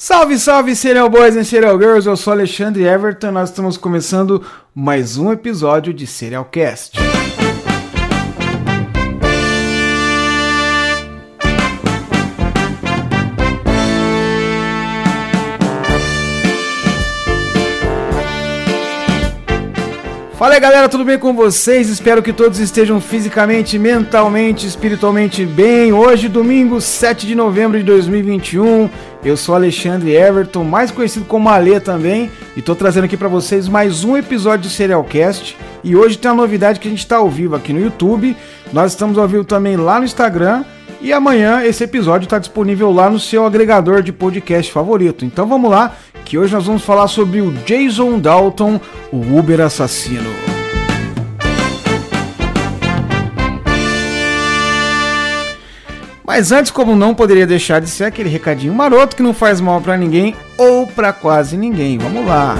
Salve, salve, Serial Boys e Serial Girls, eu sou Alexandre Everton, nós estamos começando mais um episódio de Serial Cast. Fala aí galera, tudo bem com vocês? Espero que todos estejam fisicamente, mentalmente, espiritualmente bem. Hoje, domingo 7 de novembro de 2021, eu sou Alexandre Everton, mais conhecido como Alê também, e tô trazendo aqui para vocês mais um episódio do Serialcast. E hoje tem uma novidade que a gente está ao vivo aqui no YouTube, nós estamos ao vivo também lá no Instagram. E amanhã esse episódio está disponível lá no seu agregador de podcast favorito. Então vamos lá, que hoje nós vamos falar sobre o Jason Dalton, o Uber assassino. Mas antes, como não poderia deixar de ser aquele recadinho maroto que não faz mal para ninguém ou para quase ninguém. Vamos lá.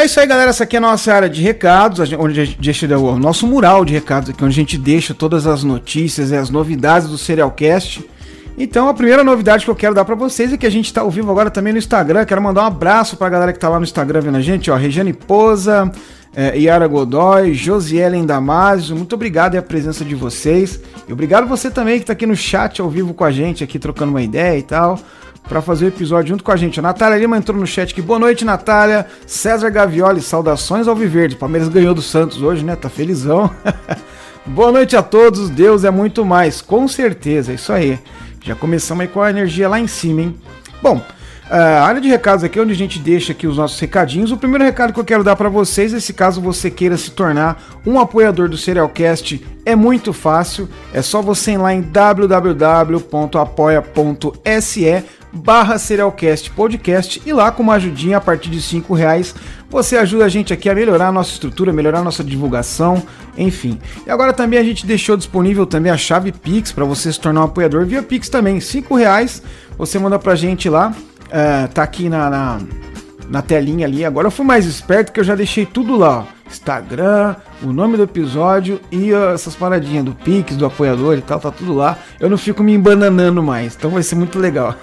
É isso aí, galera. Essa aqui é a nossa área de recados, onde a gente deixa o nosso mural de recados aqui, onde a gente deixa todas as notícias e as novidades do Serialcast. Então, a primeira novidade que eu quero dar para vocês é que a gente está ao vivo agora também no Instagram. Quero mandar um abraço para a galera que está lá no Instagram vendo a gente, ó, Regiane Poza, é, Yara Godoy, Josielen Damasio. Muito obrigado a presença de vocês. E obrigado você também que está aqui no chat ao vivo com a gente, aqui trocando uma ideia e tal para fazer o episódio junto com a gente. A Natália Lima entrou no chat aqui. Boa noite, Natália. César Gavioli, saudações ao Viverde. Palmeiras ganhou do Santos hoje, né? Tá felizão. Boa noite a todos. Deus é muito mais, com certeza. É isso aí. Já começamos aí com a energia lá em cima, hein? Bom, a área de recados aqui onde a gente deixa aqui os nossos recadinhos. O primeiro recado que eu quero dar para vocês, é se caso você queira se tornar um apoiador do Serialcast, é muito fácil. É só você ir lá em www.apoia.se barra Serialcast Podcast e lá com uma ajudinha a partir de cinco reais você ajuda a gente aqui a melhorar a nossa estrutura, melhorar a nossa divulgação, enfim. E agora também a gente deixou disponível também a chave Pix para você se tornar um apoiador via Pix também, cinco reais você manda pra gente lá, uh, tá aqui na, na, na telinha ali. Agora eu fui mais esperto que eu já deixei tudo lá, ó. Instagram, o nome do episódio e essas paradinhas do Pix, do apoiador e tal, tá tudo lá. Eu não fico me embananando mais, então vai ser muito legal.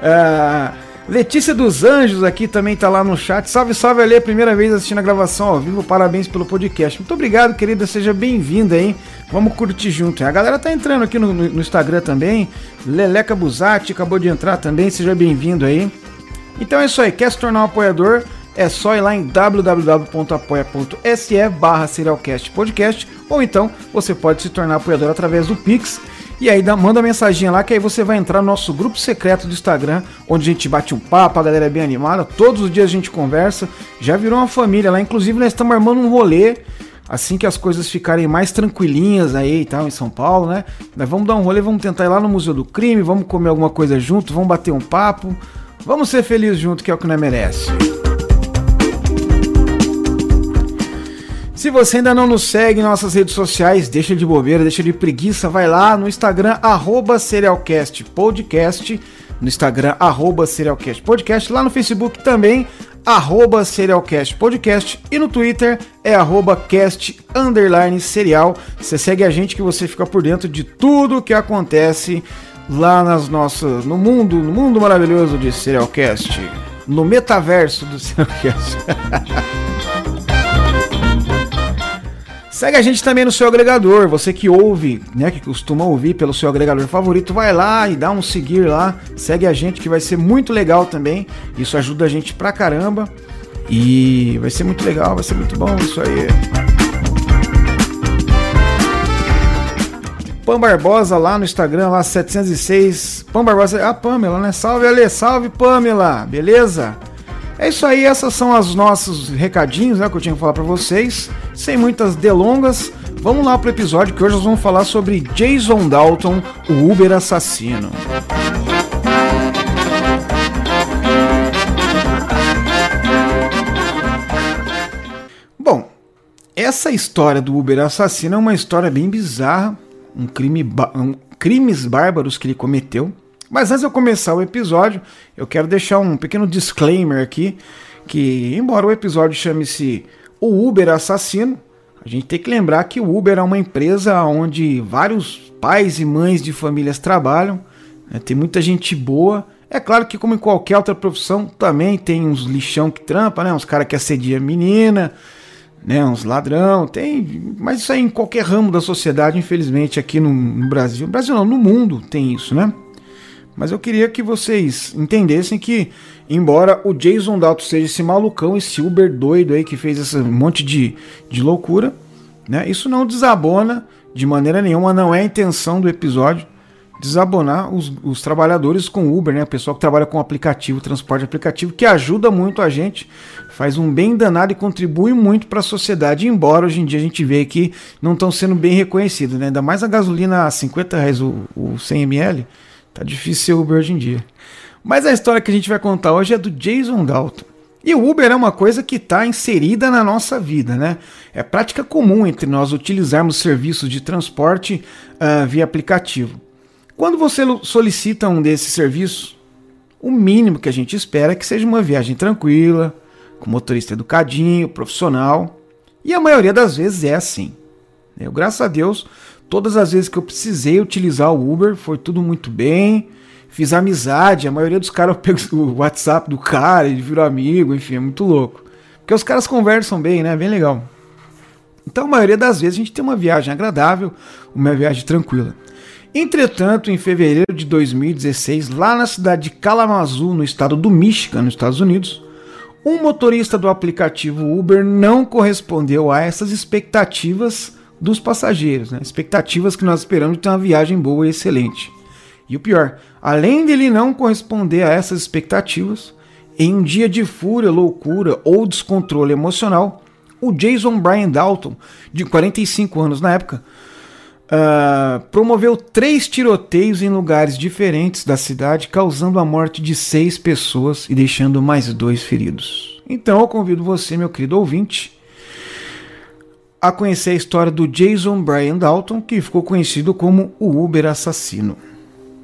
uh, Letícia dos Anjos aqui também tá lá no chat. Salve, salve ali, primeira vez assistindo a gravação ao vivo. Parabéns pelo podcast. Muito obrigado, querida. Seja bem-vinda aí. Vamos curtir junto. A galera tá entrando aqui no, no Instagram também. Leleca Buzati acabou de entrar também. Seja bem-vindo aí. Então é isso aí. Quer se tornar um apoiador? é só ir lá em www.apoia.se barra Serialcast Podcast, ou então você pode se tornar apoiador através do Pix. E aí dá, manda mensagem lá que aí você vai entrar no nosso grupo secreto do Instagram, onde a gente bate um papo, a galera é bem animada, todos os dias a gente conversa, já virou uma família lá, inclusive nós estamos armando um rolê, assim que as coisas ficarem mais tranquilinhas aí e tal, em São Paulo, né? Nós vamos dar um rolê, vamos tentar ir lá no Museu do Crime, vamos comer alguma coisa junto, vamos bater um papo, vamos ser felizes junto, que é o que nós merece. Se você ainda não nos segue em nossas redes sociais, deixa de bobeira, deixa de preguiça, vai lá no Instagram, arroba Serialcast Podcast, no Instagram, arroba Serialcast Podcast, lá no Facebook também, arroba Serialcast Podcast e no Twitter é arroba cast underline serial. Você segue a gente que você fica por dentro de tudo que acontece lá nas nossas, no mundo, no mundo maravilhoso de Serialcast, no metaverso do Serialcast. Segue a gente também no seu agregador. Você que ouve, né, que costuma ouvir pelo seu agregador favorito, vai lá e dá um seguir lá. Segue a gente que vai ser muito legal também. Isso ajuda a gente pra caramba. E vai ser muito legal, vai ser muito bom isso aí. Pam Barbosa lá no Instagram, lá 706. Pam Barbosa, a ah, Pamela, né? Salve Ale, salve Pamela, beleza? É isso aí, essas são os nossos recadinhos né, que eu tinha que falar para vocês. Sem muitas delongas, vamos lá pro episódio que hoje nós vamos falar sobre Jason Dalton, o Uber assassino. Bom, essa história do Uber assassino é uma história bem bizarra, um crime, um, crimes bárbaros que ele cometeu. Mas antes de eu começar o episódio, eu quero deixar um pequeno disclaimer aqui, que embora o episódio chame-se O Uber Assassino, A gente tem que lembrar que o Uber é uma empresa onde vários pais e mães de famílias trabalham, né? tem muita gente boa. É claro que, como em qualquer outra profissão, também tem uns lixão que trampa, né? Uns caras que assedia menina, né? Uns ladrão, tem. Mas isso aí em qualquer ramo da sociedade, infelizmente, aqui no, no Brasil. No Brasil não, no mundo tem isso, né? Mas eu queria que vocês entendessem que, embora o Jason Dalton seja esse malucão, esse Uber doido aí que fez esse monte de, de loucura, né? Isso não desabona de maneira nenhuma, não é a intenção do episódio desabonar os, os trabalhadores com Uber, né? O pessoal que trabalha com aplicativo, transporte aplicativo, que ajuda muito a gente, faz um bem danado e contribui muito para a sociedade, embora hoje em dia a gente vê que não estão sendo bem reconhecidos, né? Ainda mais a gasolina a 50 reais o, o 100 ml Tá difícil ser Uber hoje em dia. Mas a história que a gente vai contar hoje é do Jason Dalton. E o Uber é uma coisa que está inserida na nossa vida, né? É prática comum entre nós utilizarmos serviços de transporte uh, via aplicativo. Quando você solicita um desses serviços, o mínimo que a gente espera é que seja uma viagem tranquila, com motorista educadinho, profissional. E a maioria das vezes é assim. Eu, graças a Deus, Todas as vezes que eu precisei utilizar o Uber, foi tudo muito bem. Fiz amizade, a maioria dos caras eu pego o WhatsApp do cara, ele virou amigo, enfim, é muito louco. Porque os caras conversam bem, né? Bem legal. Então, a maioria das vezes a gente tem uma viagem agradável, uma viagem tranquila. Entretanto, em fevereiro de 2016, lá na cidade de Kalamazoo, no estado do Michigan, nos Estados Unidos, um motorista do aplicativo Uber não correspondeu a essas expectativas dos passageiros, né? expectativas que nós esperamos de ter uma viagem boa e excelente. E o pior, além dele não corresponder a essas expectativas, em um dia de fúria, loucura ou descontrole emocional, o Jason Brian Dalton, de 45 anos na época, uh, promoveu três tiroteios em lugares diferentes da cidade, causando a morte de seis pessoas e deixando mais dois feridos. Então eu convido você, meu querido ouvinte, a conhecer a história do Jason Brian Dalton, que ficou conhecido como o Uber assassino.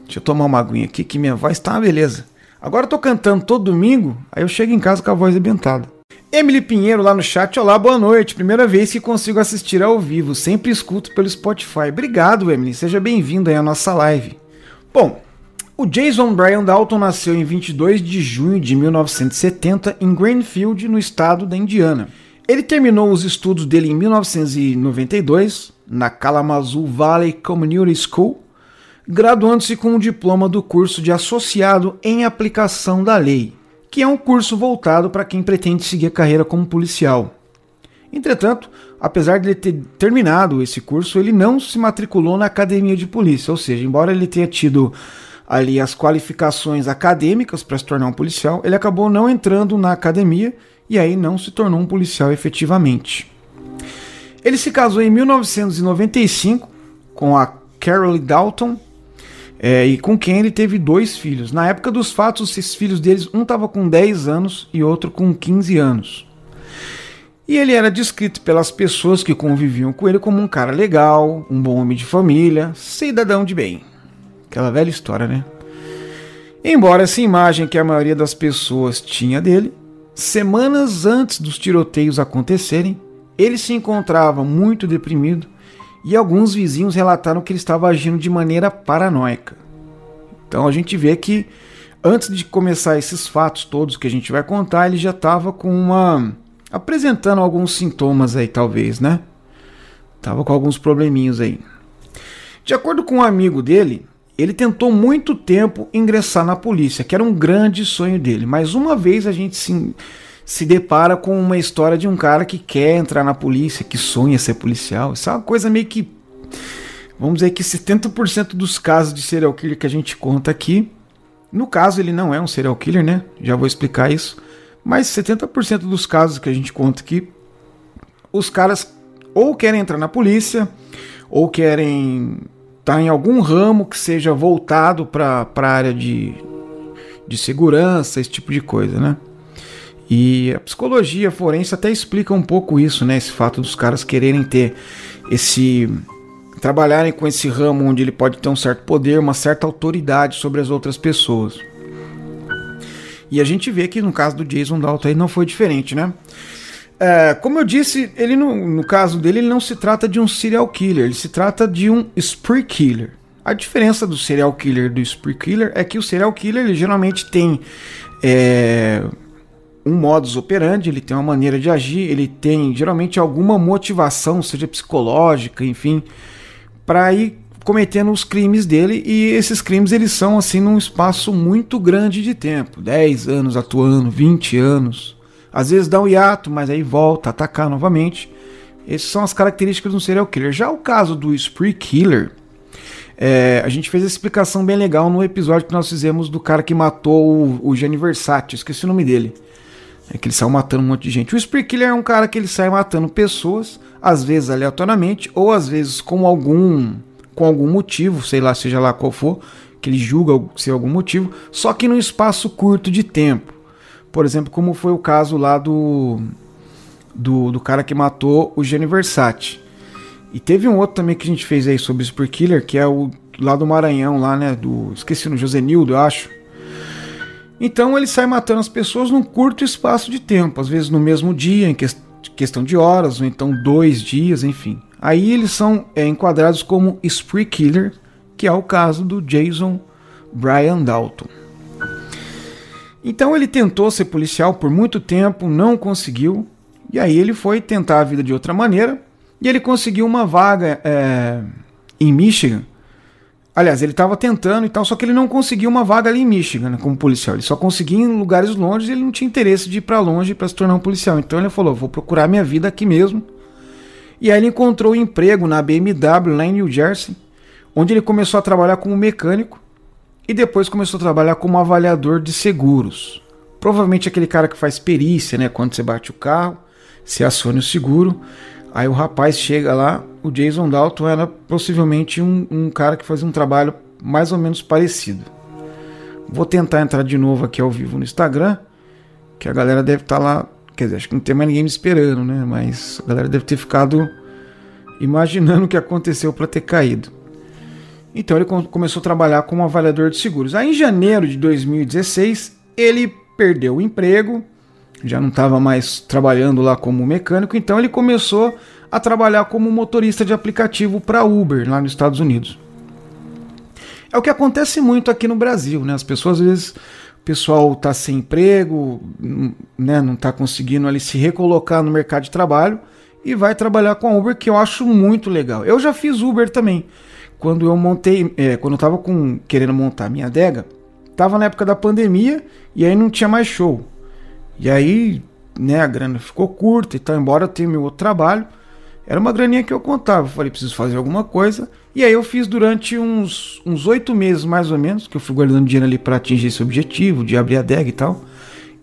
Deixa eu tomar uma aguinha aqui que minha voz tá uma beleza. Agora eu tô cantando todo domingo, aí eu chego em casa com a voz arrebentada. Emily Pinheiro lá no chat, olá, boa noite. Primeira vez que consigo assistir ao vivo, sempre escuto pelo Spotify. Obrigado, Emily, seja bem-vindo aí à nossa live. Bom, o Jason Brian Dalton nasceu em 22 de junho de 1970 em Greenfield, no estado da Indiana. Ele terminou os estudos dele em 1992 na Kalamazoo Valley Community School, graduando-se com um diploma do curso de associado em aplicação da lei, que é um curso voltado para quem pretende seguir a carreira como policial. Entretanto, apesar de ele ter terminado esse curso, ele não se matriculou na academia de polícia, ou seja, embora ele tenha tido ali as qualificações acadêmicas para se tornar um policial, ele acabou não entrando na academia e aí não se tornou um policial efetivamente. Ele se casou em 1995 com a Carol Dalton, é, e com quem ele teve dois filhos. Na época dos fatos, esses filhos deles, um estava com 10 anos e outro com 15 anos. E ele era descrito pelas pessoas que conviviam com ele como um cara legal, um bom homem de família, cidadão de bem. Aquela velha história, né? Embora essa imagem que a maioria das pessoas tinha dele, Semanas antes dos tiroteios acontecerem, ele se encontrava muito deprimido e alguns vizinhos relataram que ele estava agindo de maneira paranoica. Então a gente vê que antes de começar esses fatos todos que a gente vai contar, ele já estava com uma apresentando alguns sintomas aí talvez, né? Tava com alguns probleminhos aí. De acordo com um amigo dele, ele tentou muito tempo ingressar na polícia, que era um grande sonho dele. Mas uma vez a gente se, se depara com uma história de um cara que quer entrar na polícia, que sonha ser policial. Isso é uma coisa meio que. Vamos dizer que 70% dos casos de serial killer que a gente conta aqui. No caso, ele não é um serial killer, né? Já vou explicar isso. Mas 70% dos casos que a gente conta aqui, os caras ou querem entrar na polícia, ou querem está em algum ramo que seja voltado para a área de, de segurança, esse tipo de coisa, né? E a psicologia forense até explica um pouco isso, né? Esse fato dos caras quererem ter esse. trabalharem com esse ramo onde ele pode ter um certo poder, uma certa autoridade sobre as outras pessoas. E a gente vê que no caso do Jason Dalton aí não foi diferente, né? É, como eu disse, ele no, caso dele, ele não se trata de um serial killer, ele se trata de um spree killer. A diferença do serial killer e do spree killer é que o serial killer ele geralmente tem é, um modus operandi, ele tem uma maneira de agir, ele tem geralmente alguma motivação, seja psicológica, enfim, para ir cometendo os crimes dele e esses crimes eles são assim num espaço muito grande de tempo, 10 anos atuando, 20 anos. Às vezes dá um hiato, mas aí volta a atacar novamente. Essas são as características do serial killer. Já o caso do spree killer, é, a gente fez essa explicação bem legal no episódio que nós fizemos do cara que matou o, o Gianni Versace, esqueci o nome dele. É que ele saiu matando um monte de gente. O spree killer é um cara que ele sai matando pessoas, às vezes aleatoriamente, ou às vezes com algum com algum motivo, sei lá, seja lá qual for, que ele julga ser algum motivo, só que num espaço curto de tempo. Por exemplo, como foi o caso lá do, do, do cara que matou o Gianni Versace. E teve um outro também que a gente fez aí sobre o Super Killer, que é o lá do Maranhão, lá, né? Do. Esqueci no Josenildo, eu acho. Então ele sai matando as pessoas num curto espaço de tempo, às vezes no mesmo dia, em que, questão de horas, ou então dois dias, enfim. Aí eles são é, enquadrados como Spree Killer, que é o caso do Jason Brian Dalton. Então ele tentou ser policial por muito tempo, não conseguiu, e aí ele foi tentar a vida de outra maneira, e ele conseguiu uma vaga é, em Michigan. Aliás, ele estava tentando e tal, só que ele não conseguiu uma vaga ali em Michigan né, como policial. Ele só conseguia em lugares longe e ele não tinha interesse de ir para longe para se tornar um policial. Então ele falou: vou procurar minha vida aqui mesmo. E aí ele encontrou um emprego na BMW lá em New Jersey, onde ele começou a trabalhar como mecânico e depois começou a trabalhar como avaliador de seguros. Provavelmente aquele cara que faz perícia, né? Quando você bate o carro, se aciona o seguro. Aí o rapaz chega lá, o Jason Dalton era possivelmente um, um cara que fazia um trabalho mais ou menos parecido. Vou tentar entrar de novo aqui ao vivo no Instagram, que a galera deve estar tá lá. Quer dizer, acho que não tem mais ninguém me esperando, né? Mas a galera deve ter ficado imaginando o que aconteceu para ter caído. Então ele começou a trabalhar como avaliador de seguros. Aí em janeiro de 2016, ele perdeu o emprego, já não estava mais trabalhando lá como mecânico, então ele começou a trabalhar como motorista de aplicativo para Uber lá nos Estados Unidos. É o que acontece muito aqui no Brasil, né? As pessoas às vezes o pessoal está sem emprego, né, não está conseguindo ali se recolocar no mercado de trabalho e vai trabalhar com a Uber, que eu acho muito legal. Eu já fiz Uber também quando eu montei, é, quando eu tava com, querendo montar minha adega, tava na época da pandemia e aí não tinha mais show. E aí, né, a grana ficou curta e tal, embora eu tenha meu outro trabalho, era uma graninha que eu contava. Eu falei, preciso fazer alguma coisa. E aí eu fiz durante uns oito meses, mais ou menos, que eu fui guardando dinheiro ali para atingir esse objetivo, de abrir a adega e tal.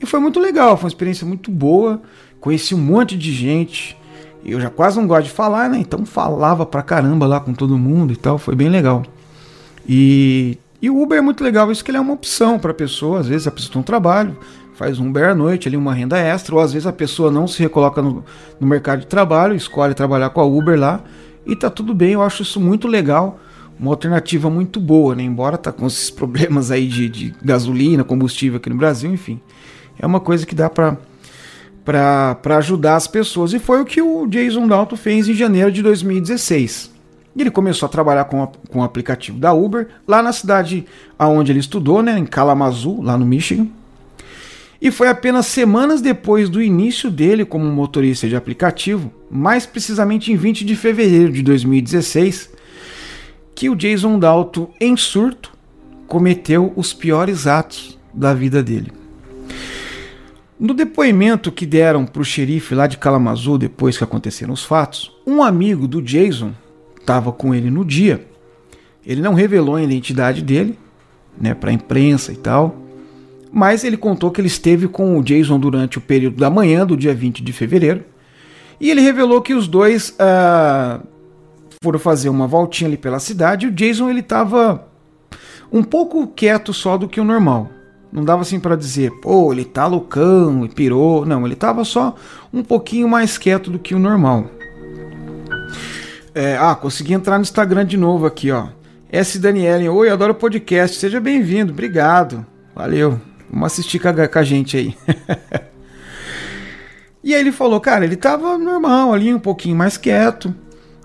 E foi muito legal, foi uma experiência muito boa. Conheci um monte de gente. Eu já quase não gosto de falar, né? Então falava pra caramba lá com todo mundo e tal, foi bem legal. E, e o Uber é muito legal, isso que ele é uma opção para pessoa, às vezes a pessoa tem um trabalho, faz um Uber à noite, ali uma renda extra, ou às vezes a pessoa não se recoloca no, no mercado de trabalho, escolhe trabalhar com a Uber lá e tá tudo bem, eu acho isso muito legal, uma alternativa muito boa, né? Embora tá com esses problemas aí de, de gasolina, combustível aqui no Brasil, enfim. É uma coisa que dá para para ajudar as pessoas. E foi o que o Jason Dalton fez em janeiro de 2016. Ele começou a trabalhar com, a, com o aplicativo da Uber, lá na cidade onde ele estudou, né, em Kalamazoo, lá no Michigan. E foi apenas semanas depois do início dele como motorista de aplicativo, mais precisamente em 20 de fevereiro de 2016, que o Jason Dalton, em surto, cometeu os piores atos da vida dele. No depoimento que deram para o xerife lá de Kalamazoo depois que aconteceram os fatos, um amigo do Jason estava com ele no dia. Ele não revelou a identidade dele, né, para a imprensa e tal, mas ele contou que ele esteve com o Jason durante o período da manhã do dia 20 de fevereiro e ele revelou que os dois uh, foram fazer uma voltinha ali pela cidade. E o Jason ele estava um pouco quieto só do que o normal. Não dava assim para dizer, pô, ele tá loucão e pirou. Não, ele tava só um pouquinho mais quieto do que o normal. É, ah, consegui entrar no Instagram de novo aqui, ó. S. Danielen, oi, adoro podcast, seja bem-vindo, obrigado, valeu. Vamos assistir com a, com a gente aí. E aí ele falou, cara, ele tava normal ali, um pouquinho mais quieto,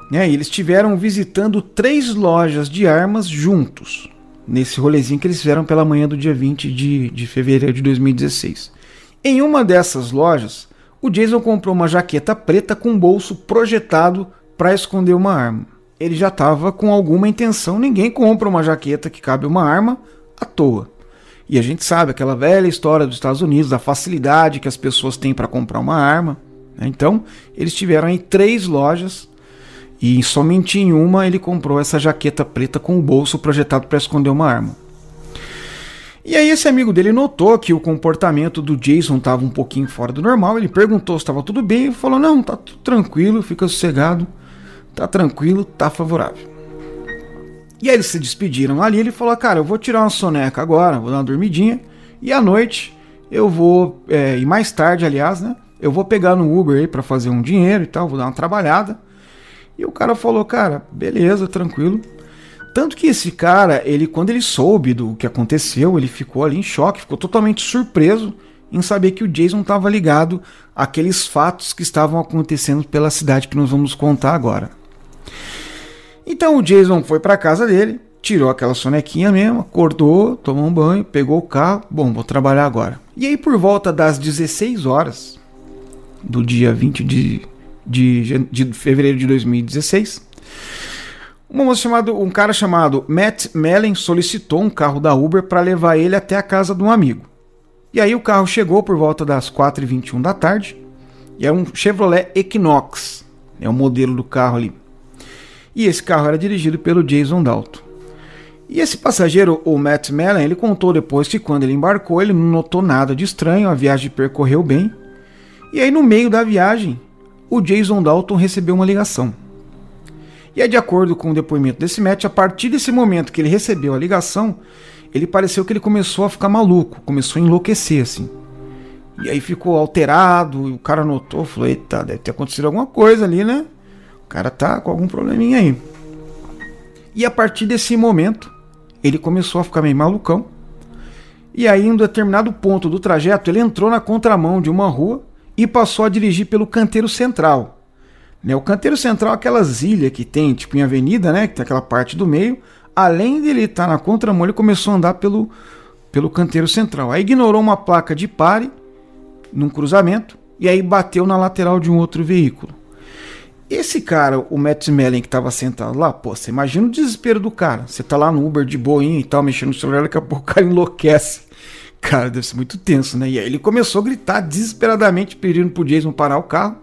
né? E eles estiveram visitando três lojas de armas juntos, nesse rolezinho que eles fizeram pela manhã do dia 20 de, de fevereiro de 2016. Em uma dessas lojas, o Jason comprou uma jaqueta preta com bolso projetado para esconder uma arma. Ele já estava com alguma intenção, ninguém compra uma jaqueta que cabe uma arma à toa. E a gente sabe aquela velha história dos Estados Unidos, da facilidade que as pessoas têm para comprar uma arma. Né? Então, eles tiveram em três lojas e somente em uma ele comprou essa jaqueta preta com o bolso projetado para esconder uma arma. E aí esse amigo dele notou que o comportamento do Jason estava um pouquinho fora do normal. Ele perguntou se estava tudo bem e falou: "Não, tá tudo tranquilo, fica sossegado, tá tranquilo, tá favorável". E aí eles se despediram ali. Ele falou: Cara, eu vou tirar uma soneca agora, vou dar uma dormidinha. E à noite eu vou, é, e mais tarde, aliás, né? Eu vou pegar no Uber aí para fazer um dinheiro e tal, vou dar uma trabalhada. E o cara falou: Cara, beleza, tranquilo. Tanto que esse cara, ele quando ele soube do que aconteceu, ele ficou ali em choque, ficou totalmente surpreso em saber que o Jason estava ligado àqueles fatos que estavam acontecendo pela cidade que nós vamos contar agora. Então o Jason foi para casa dele, tirou aquela sonequinha mesmo, acordou, tomou um banho, pegou o carro, bom, vou trabalhar agora. E aí por volta das 16 horas do dia 20 de, de, de fevereiro de 2016, uma moça chamado, um cara chamado Matt Mellen solicitou um carro da Uber para levar ele até a casa de um amigo. E aí o carro chegou por volta das 4h21 da tarde, e é um Chevrolet Equinox, é o modelo do carro ali. E esse carro era dirigido pelo Jason Dalton. E esse passageiro, o Matt Mellon, ele contou depois que quando ele embarcou, ele não notou nada de estranho, a viagem percorreu bem. E aí no meio da viagem, o Jason Dalton recebeu uma ligação. E é de acordo com o depoimento desse Matt, a partir desse momento que ele recebeu a ligação, ele pareceu que ele começou a ficar maluco, começou a enlouquecer assim. E aí ficou alterado, e o cara notou, falou: "Eita, deve ter acontecido alguma coisa ali, né?" cara tá com algum probleminha aí. E a partir desse momento, ele começou a ficar meio malucão. E aí, em um determinado ponto do trajeto, ele entrou na contramão de uma rua e passou a dirigir pelo canteiro central. Né, o canteiro central é aquelas ilhas que tem, tipo em avenida, né? Que tem aquela parte do meio. Além de ele estar na contramão, ele começou a andar pelo, pelo canteiro central. Aí ignorou uma placa de pare num cruzamento e aí bateu na lateral de um outro veículo. Esse cara, o Matt Mellin, que tava sentado lá, pô, você imagina o desespero do cara. Você tá lá no Uber de boinha e tal, mexendo no celular, daqui a pouco o cara enlouquece. Cara, deve ser muito tenso, né? E aí ele começou a gritar desesperadamente, pedindo pro Jason parar o carro.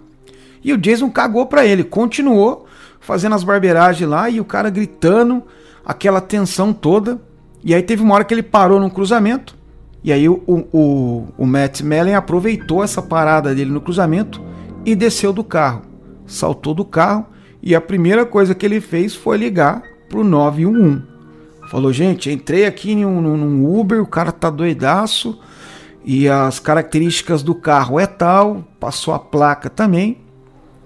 E o Jason cagou pra ele, continuou fazendo as barbeiragens lá e o cara gritando, aquela tensão toda. E aí teve uma hora que ele parou no cruzamento. E aí o, o, o Matt Mellin aproveitou essa parada dele no cruzamento e desceu do carro saltou do carro e a primeira coisa que ele fez foi ligar pro 911. Falou, gente, entrei aqui num, num Uber, o cara tá doidaço e as características do carro é tal, passou a placa também,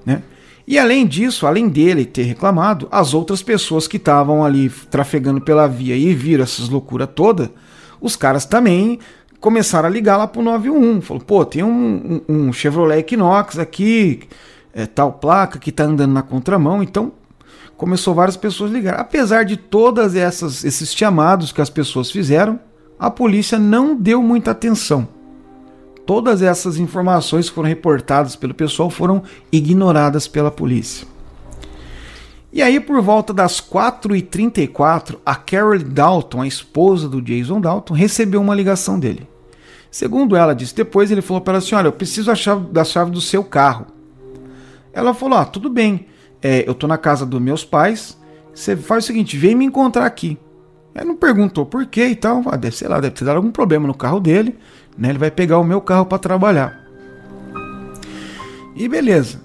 né? E além disso, além dele ter reclamado, as outras pessoas que estavam ali trafegando pela via e viram essas loucuras toda, os caras também começaram a ligar lá pro 911. Falou, pô, tem um, um, um Chevrolet Equinox aqui, é, tal placa que está andando na contramão. Então começou várias pessoas a ligar. Apesar de todas essas esses chamados que as pessoas fizeram, a polícia não deu muita atenção. Todas essas informações que foram reportadas pelo pessoal foram ignoradas pela polícia. E aí, por volta das 4h34, a Carol Dalton, a esposa do Jason Dalton, recebeu uma ligação dele. Segundo ela disse depois, ele falou para ela assim: Olha, eu preciso da chave, da chave do seu carro. Ela falou: Ah, tudo bem, é, eu tô na casa dos meus pais, você faz o seguinte, vem me encontrar aqui. Ela não perguntou por quê e tal, ah, deve, sei lá, deve ter dado algum problema no carro dele, né? Ele vai pegar o meu carro para trabalhar. E beleza.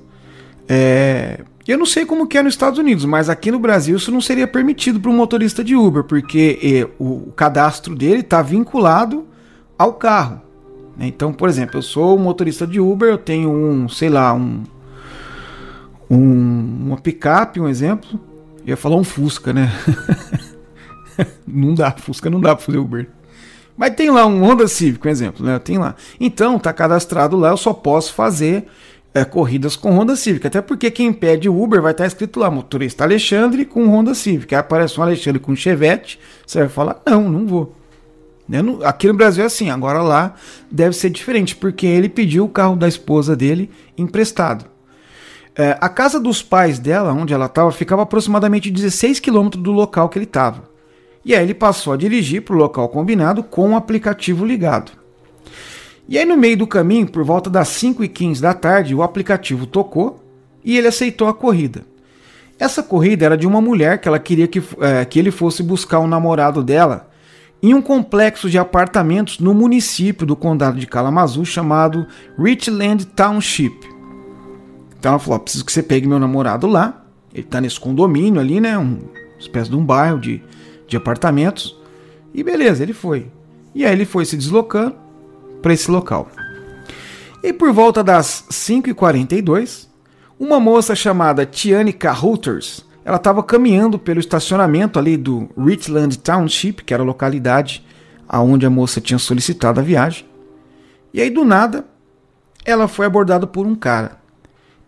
É, eu não sei como que é nos Estados Unidos, mas aqui no Brasil isso não seria permitido para um motorista de Uber, porque é, o, o, cadastro dele está vinculado ao carro. Né? Então, por exemplo, eu sou motorista de Uber, eu tenho um, sei lá, um um, uma picape, um exemplo. Eu ia falar um Fusca, né? não dá, Fusca não dá para fazer Uber. Mas tem lá um Honda Civic, um exemplo, né? Tem lá. Então, tá cadastrado lá, eu só posso fazer é, corridas com Honda Civic. Até porque quem pede Uber vai estar escrito lá, motorista Alexandre com Honda Civic. Aí aparece um Alexandre com Chevette, você vai falar, não, não vou. Né, aqui no Brasil é assim, agora lá deve ser diferente, porque ele pediu o carro da esposa dele emprestado. É, a casa dos pais dela, onde ela estava, ficava aproximadamente 16 quilômetros do local que ele estava. E aí ele passou a dirigir para o local combinado com o aplicativo ligado. E aí no meio do caminho, por volta das 5 e 15 da tarde, o aplicativo tocou e ele aceitou a corrida. Essa corrida era de uma mulher que ela queria que, é, que ele fosse buscar o namorado dela em um complexo de apartamentos no município do condado de Kalamazoo chamado Richland Township. Então ela falou: preciso que você pegue meu namorado lá. Ele tá nesse condomínio ali, né? Um, uma espécie de um bairro de, de apartamentos. E beleza, ele foi. E aí ele foi se deslocando para esse local. E por volta das 5h42, uma moça chamada Tiane Carruthers, ela estava caminhando pelo estacionamento ali do Richland Township, que era a localidade aonde a moça tinha solicitado a viagem. E aí do nada, ela foi abordada por um cara.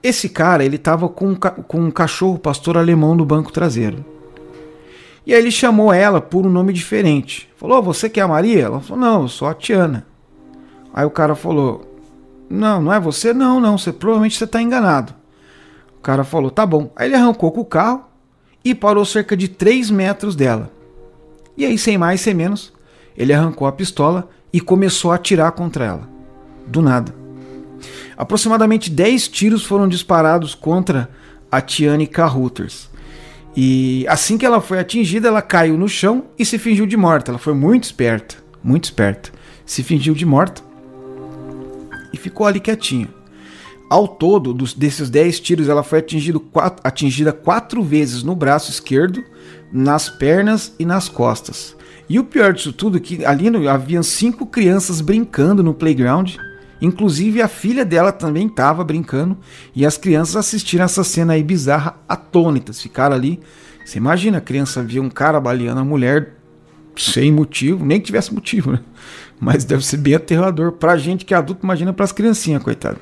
Esse cara, ele tava com, com um cachorro pastor alemão no banco traseiro. E aí ele chamou ela por um nome diferente. Falou, você que é a Maria? Ela falou, não, eu sou a Tiana. Aí o cara falou, não, não é você? Não, não, você provavelmente você está enganado. O cara falou, tá bom. Aí ele arrancou com o carro e parou cerca de 3 metros dela. E aí, sem mais, sem menos, ele arrancou a pistola e começou a atirar contra ela. Do nada. Aproximadamente 10 tiros foram disparados contra a Tiane Carruthers. E assim que ela foi atingida, ela caiu no chão e se fingiu de morta. Ela foi muito esperta, muito esperta. Se fingiu de morta e ficou ali quietinha. Ao todo, dos, desses 10 tiros, ela foi quatro, atingida quatro vezes no braço esquerdo, nas pernas e nas costas. E o pior disso tudo é que ali havia cinco crianças brincando no playground Inclusive a filha dela também estava brincando e as crianças assistiram essa cena aí bizarra atônitas, ficaram ali. Você imagina a criança via um cara baleando a mulher sem motivo, nem que tivesse motivo, né? Mas deve ser bem aterrador pra gente que é adulto, imagina para as criancinhas, coitado.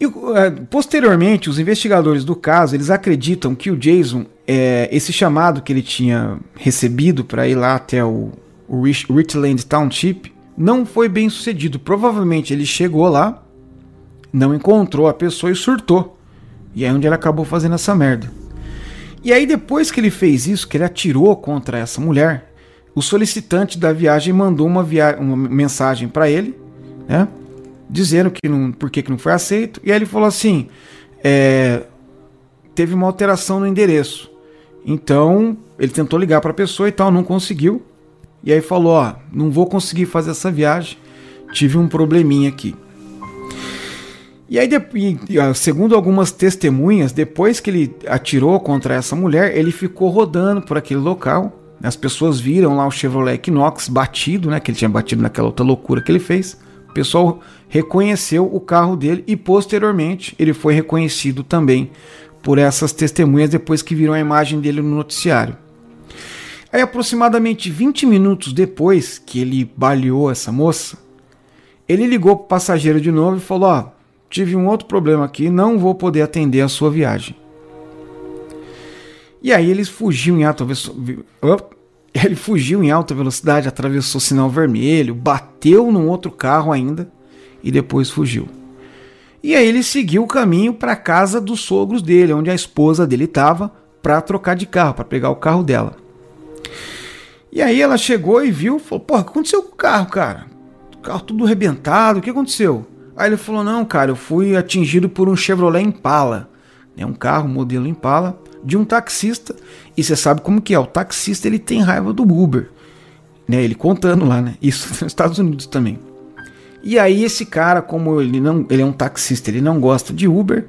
E, é, posteriormente, os investigadores do caso eles acreditam que o Jason, é, esse chamado que ele tinha recebido para ir lá até o, o Rich, Richland Township, não foi bem sucedido. Provavelmente ele chegou lá, não encontrou a pessoa e surtou. E é onde ele acabou fazendo essa merda. E aí depois que ele fez isso, que ele atirou contra essa mulher, o solicitante da viagem mandou uma, via uma mensagem para ele, né? Dizendo que não, por que, que não foi aceito. E aí ele falou assim: é, teve uma alteração no endereço. Então ele tentou ligar para a pessoa e tal, não conseguiu. E aí falou: Ó, não vou conseguir fazer essa viagem, tive um probleminha aqui. E aí, segundo algumas testemunhas, depois que ele atirou contra essa mulher, ele ficou rodando por aquele local. As pessoas viram lá o Chevrolet Equinox batido, né? Que ele tinha batido naquela outra loucura que ele fez. O pessoal reconheceu o carro dele e posteriormente ele foi reconhecido também por essas testemunhas depois que viram a imagem dele no noticiário. Aí, aproximadamente 20 minutos depois que ele baleou essa moça, ele ligou para o passageiro de novo e falou: Ó, tive um outro problema aqui, não vou poder atender a sua viagem. E aí eles fugiu em alta. Ele fugiu em alta velocidade, atravessou sinal vermelho, bateu num outro carro ainda e depois fugiu. E aí ele seguiu o caminho para a casa dos sogros dele, onde a esposa dele estava, para trocar de carro, para pegar o carro dela. E aí ela chegou e viu, falou: Porra, o que aconteceu com o carro, cara? O carro tudo arrebentado, o que aconteceu? Aí ele falou: Não, cara, eu fui atingido por um Chevrolet Impala, né, um carro modelo Impala, de um taxista. E você sabe como que é: o taxista ele tem raiva do Uber, né? Ele contando lá, né? Isso nos Estados Unidos também. E aí esse cara, como ele não, ele é um taxista, ele não gosta de Uber,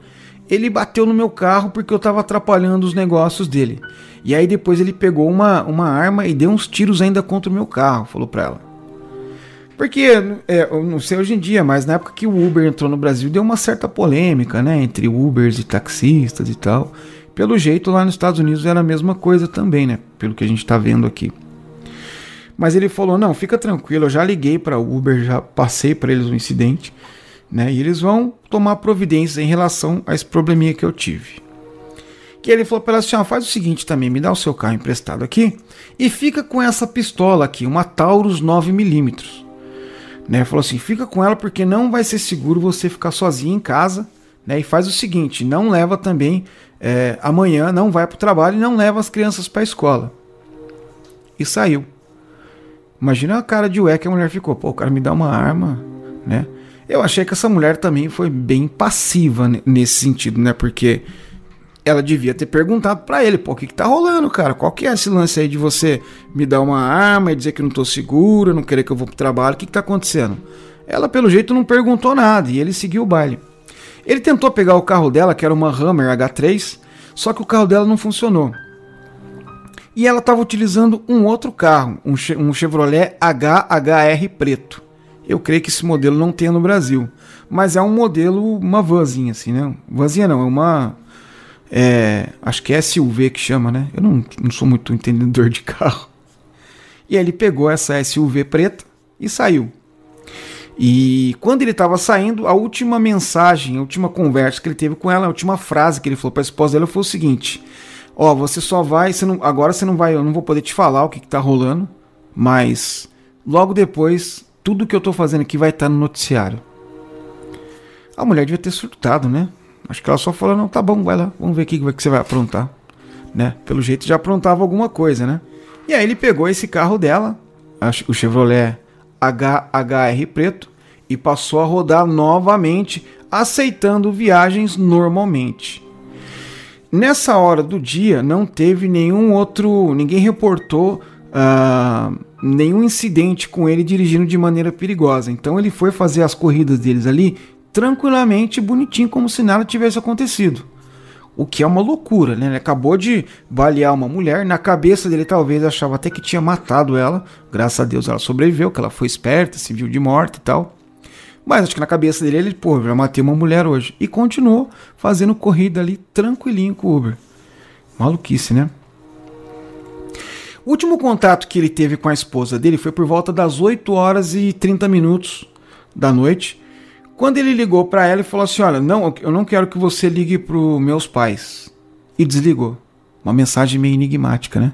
ele bateu no meu carro porque eu estava atrapalhando os negócios dele. E aí depois ele pegou uma, uma arma e deu uns tiros ainda contra o meu carro, falou para ela. Porque, é, eu não sei hoje em dia, mas na época que o Uber entrou no Brasil deu uma certa polêmica, né? Entre Ubers e taxistas e tal. Pelo jeito lá nos Estados Unidos era a mesma coisa também, né? Pelo que a gente está vendo aqui. Mas ele falou: não, fica tranquilo, eu já liguei para Uber, já passei para eles o incidente né? E eles vão tomar providências em relação a esse probleminha que eu tive. Que ele falou para ela assim: ah, faz o seguinte também, me dá o seu carro emprestado aqui e fica com essa pistola aqui, uma Taurus 9mm. Né? Falou assim: fica com ela porque não vai ser seguro você ficar sozinho em casa. Né? E faz o seguinte: não leva também é, amanhã, não vai para o trabalho e não leva as crianças para a escola. E saiu. Imagina a cara de ué que a mulher ficou: pô, o cara me dá uma arma, né? Eu achei que essa mulher também foi bem passiva nesse sentido, né? Porque ela devia ter perguntado para ele, pô, o que, que tá rolando, cara? Qual que é esse lance aí de você me dar uma arma e dizer que não tô segura, não querer que eu vou pro trabalho? O que, que tá acontecendo? Ela, pelo jeito, não perguntou nada e ele seguiu o baile. Ele tentou pegar o carro dela, que era uma Hammer H3, só que o carro dela não funcionou. E ela estava utilizando um outro carro, um Chevrolet HHR preto. Eu creio que esse modelo não tem no Brasil. Mas é um modelo, uma vanzinha assim, né? Vanzinha não, é uma. É, acho que é SUV que chama, né? Eu não, não sou muito entendedor de carro. E aí ele pegou essa SUV preta e saiu. E quando ele estava saindo, a última mensagem, a última conversa que ele teve com ela, a última frase que ele falou para a esposa dela foi o seguinte: Ó, oh, você só vai, você não, agora você não vai, eu não vou poder te falar o que, que tá rolando, mas logo depois tudo que eu tô fazendo aqui vai estar tá no noticiário. A mulher devia ter surtado, né? Acho que ela só falou, não, tá bom, vai lá, vamos ver o que, que você vai aprontar. Né? Pelo jeito já aprontava alguma coisa, né? E aí ele pegou esse carro dela, o Chevrolet HHR preto, e passou a rodar novamente, aceitando viagens normalmente. Nessa hora do dia não teve nenhum outro, ninguém reportou uh, nenhum incidente com ele dirigindo de maneira perigosa. Então ele foi fazer as corridas deles ali tranquilamente, bonitinho, como se nada tivesse acontecido. O que é uma loucura, né? Ele acabou de balear uma mulher, na cabeça dele talvez achava até que tinha matado ela. Graças a Deus ela sobreviveu, que ela foi esperta, se viu de morte e tal. Mas acho que na cabeça dele ele, pô, já matei uma mulher hoje. E continuou fazendo corrida ali tranquilinho com o Uber. Maluquice, né? O último contato que ele teve com a esposa dele foi por volta das 8 horas e 30 minutos da noite. Quando ele ligou para ela e falou assim: Olha, não, eu não quero que você ligue para meus pais. E desligou. Uma mensagem meio enigmática, né?